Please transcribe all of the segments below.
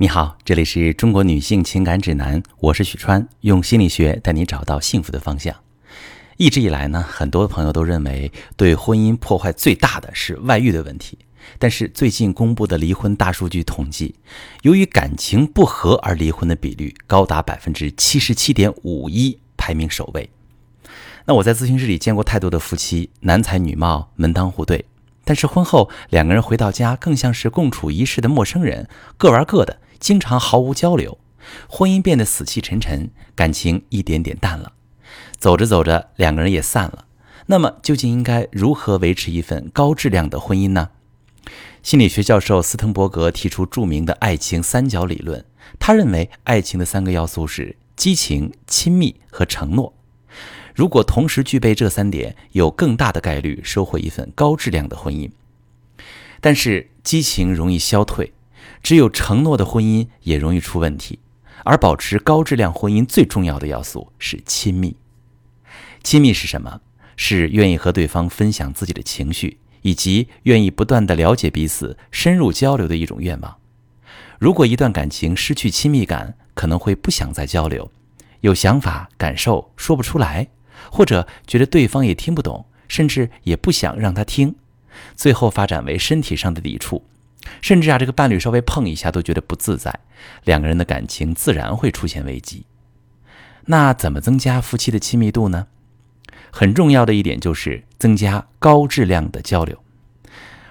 你好，这里是中国女性情感指南，我是许川，用心理学带你找到幸福的方向。一直以来呢，很多朋友都认为对婚姻破坏最大的是外遇的问题。但是最近公布的离婚大数据统计，由于感情不和而离婚的比率高达百分之七十七点五一，排名首位。那我在咨询室里见过太多的夫妻，男才女貌，门当户对，但是婚后两个人回到家，更像是共处一室的陌生人，各玩各的。经常毫无交流，婚姻变得死气沉沉，感情一点点淡了。走着走着，两个人也散了。那么，究竟应该如何维持一份高质量的婚姻呢？心理学教授斯滕伯格提出著名的爱情三角理论。他认为，爱情的三个要素是激情、亲密和承诺。如果同时具备这三点，有更大的概率收获一份高质量的婚姻。但是，激情容易消退。只有承诺的婚姻也容易出问题，而保持高质量婚姻最重要的要素是亲密。亲密是什么？是愿意和对方分享自己的情绪，以及愿意不断的了解彼此、深入交流的一种愿望。如果一段感情失去亲密感，可能会不想再交流，有想法、感受说不出来，或者觉得对方也听不懂，甚至也不想让他听，最后发展为身体上的抵触。甚至啊，这个伴侣稍微碰一下都觉得不自在，两个人的感情自然会出现危机。那怎么增加夫妻的亲密度呢？很重要的一点就是增加高质量的交流。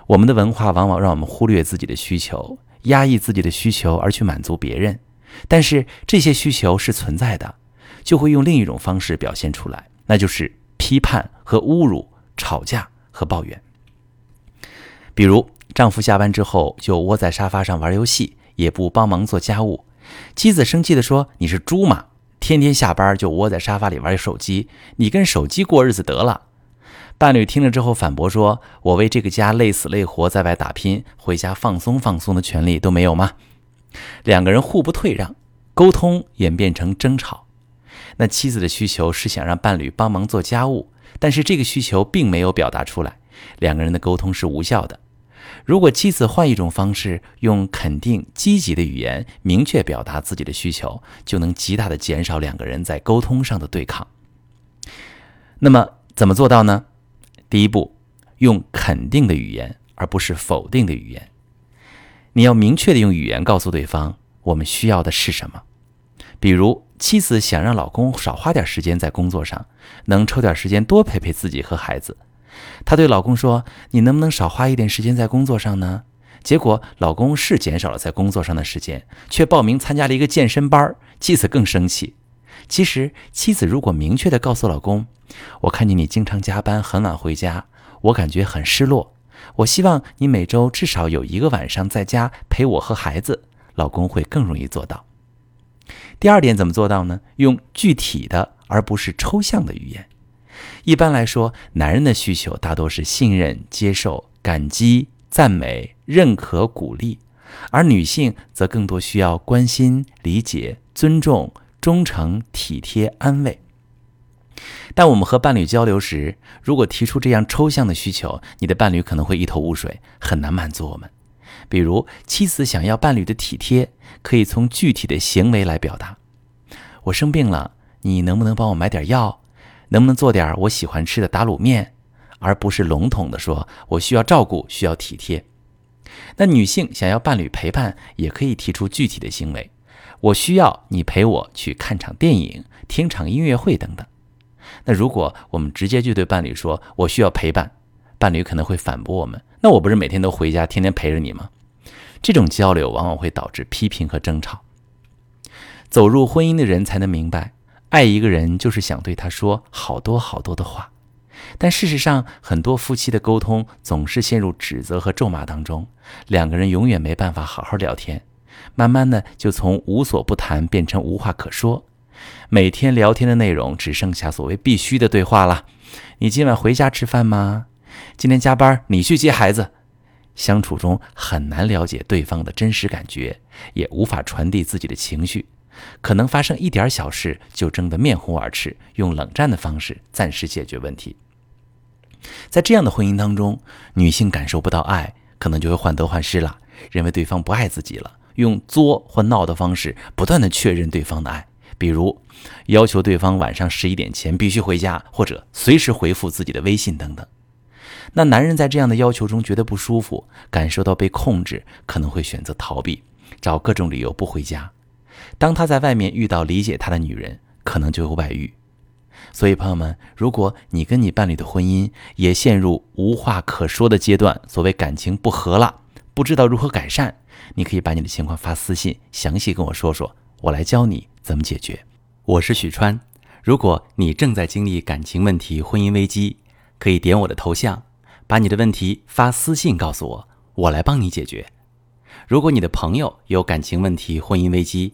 我们的文化往往让我们忽略自己的需求，压抑自己的需求而去满足别人，但是这些需求是存在的，就会用另一种方式表现出来，那就是批判和侮辱、吵架和抱怨。比如。丈夫下班之后就窝在沙发上玩游戏，也不帮忙做家务。妻子生气地说：“你是猪吗？天天下班就窝在沙发里玩手机，你跟手机过日子得了。”伴侣听了之后反驳说：“我为这个家累死累活在外打拼，回家放松放松的权利都没有吗？”两个人互不退让，沟通演变成争吵。那妻子的需求是想让伴侣帮忙做家务，但是这个需求并没有表达出来，两个人的沟通是无效的。如果妻子换一种方式，用肯定、积极的语言明确表达自己的需求，就能极大的减少两个人在沟通上的对抗。那么怎么做到呢？第一步，用肯定的语言，而不是否定的语言。你要明确的用语言告诉对方，我们需要的是什么。比如，妻子想让老公少花点时间在工作上，能抽点时间多陪陪自己和孩子。她对老公说：“你能不能少花一点时间在工作上呢？”结果老公是减少了在工作上的时间，却报名参加了一个健身班妻子更生气。其实，妻子如果明确的告诉老公：“我看见你经常加班，很晚回家，我感觉很失落。我希望你每周至少有一个晚上在家陪我和孩子。”老公会更容易做到。第二点怎么做到呢？用具体的而不是抽象的语言。一般来说，男人的需求大多是信任、接受、感激、赞美、认可、鼓励，而女性则更多需要关心、理解、尊重、忠诚、体贴、安慰。但我们和伴侣交流时，如果提出这样抽象的需求，你的伴侣可能会一头雾水，很难满足我们。比如，妻子想要伴侣的体贴，可以从具体的行为来表达：“我生病了，你能不能帮我买点药？”能不能做点我喜欢吃的打卤面，而不是笼统的说“我需要照顾，需要体贴”。那女性想要伴侣陪伴，也可以提出具体的行为：“我需要你陪我去看场电影、听场音乐会等等。”那如果我们直接就对伴侣说“我需要陪伴”，伴侣可能会反驳我们：“那我不是每天都回家，天天陪着你吗？”这种交流往往会导致批评和争吵。走入婚姻的人才能明白。爱一个人就是想对他说好多好多的话，但事实上，很多夫妻的沟通总是陷入指责和咒骂当中，两个人永远没办法好好聊天，慢慢的就从无所不谈变成无话可说，每天聊天的内容只剩下所谓必须的对话了。你今晚回家吃饭吗？今天加班，你去接孩子。相处中很难了解对方的真实感觉，也无法传递自己的情绪。可能发生一点小事就争得面红耳赤，用冷战的方式暂时解决问题。在这样的婚姻当中，女性感受不到爱，可能就会患得患失了，认为对方不爱自己了，用作或闹的方式不断的确认对方的爱，比如要求对方晚上十一点前必须回家，或者随时回复自己的微信等等。那男人在这样的要求中觉得不舒服，感受到被控制，可能会选择逃避，找各种理由不回家。当他在外面遇到理解他的女人，可能就有外遇。所以，朋友们，如果你跟你伴侣的婚姻也陷入无话可说的阶段，所谓感情不和了，不知道如何改善，你可以把你的情况发私信，详细跟我说说，我来教你怎么解决。我是许川，如果你正在经历感情问题、婚姻危机，可以点我的头像，把你的问题发私信告诉我，我来帮你解决。如果你的朋友有感情问题、婚姻危机，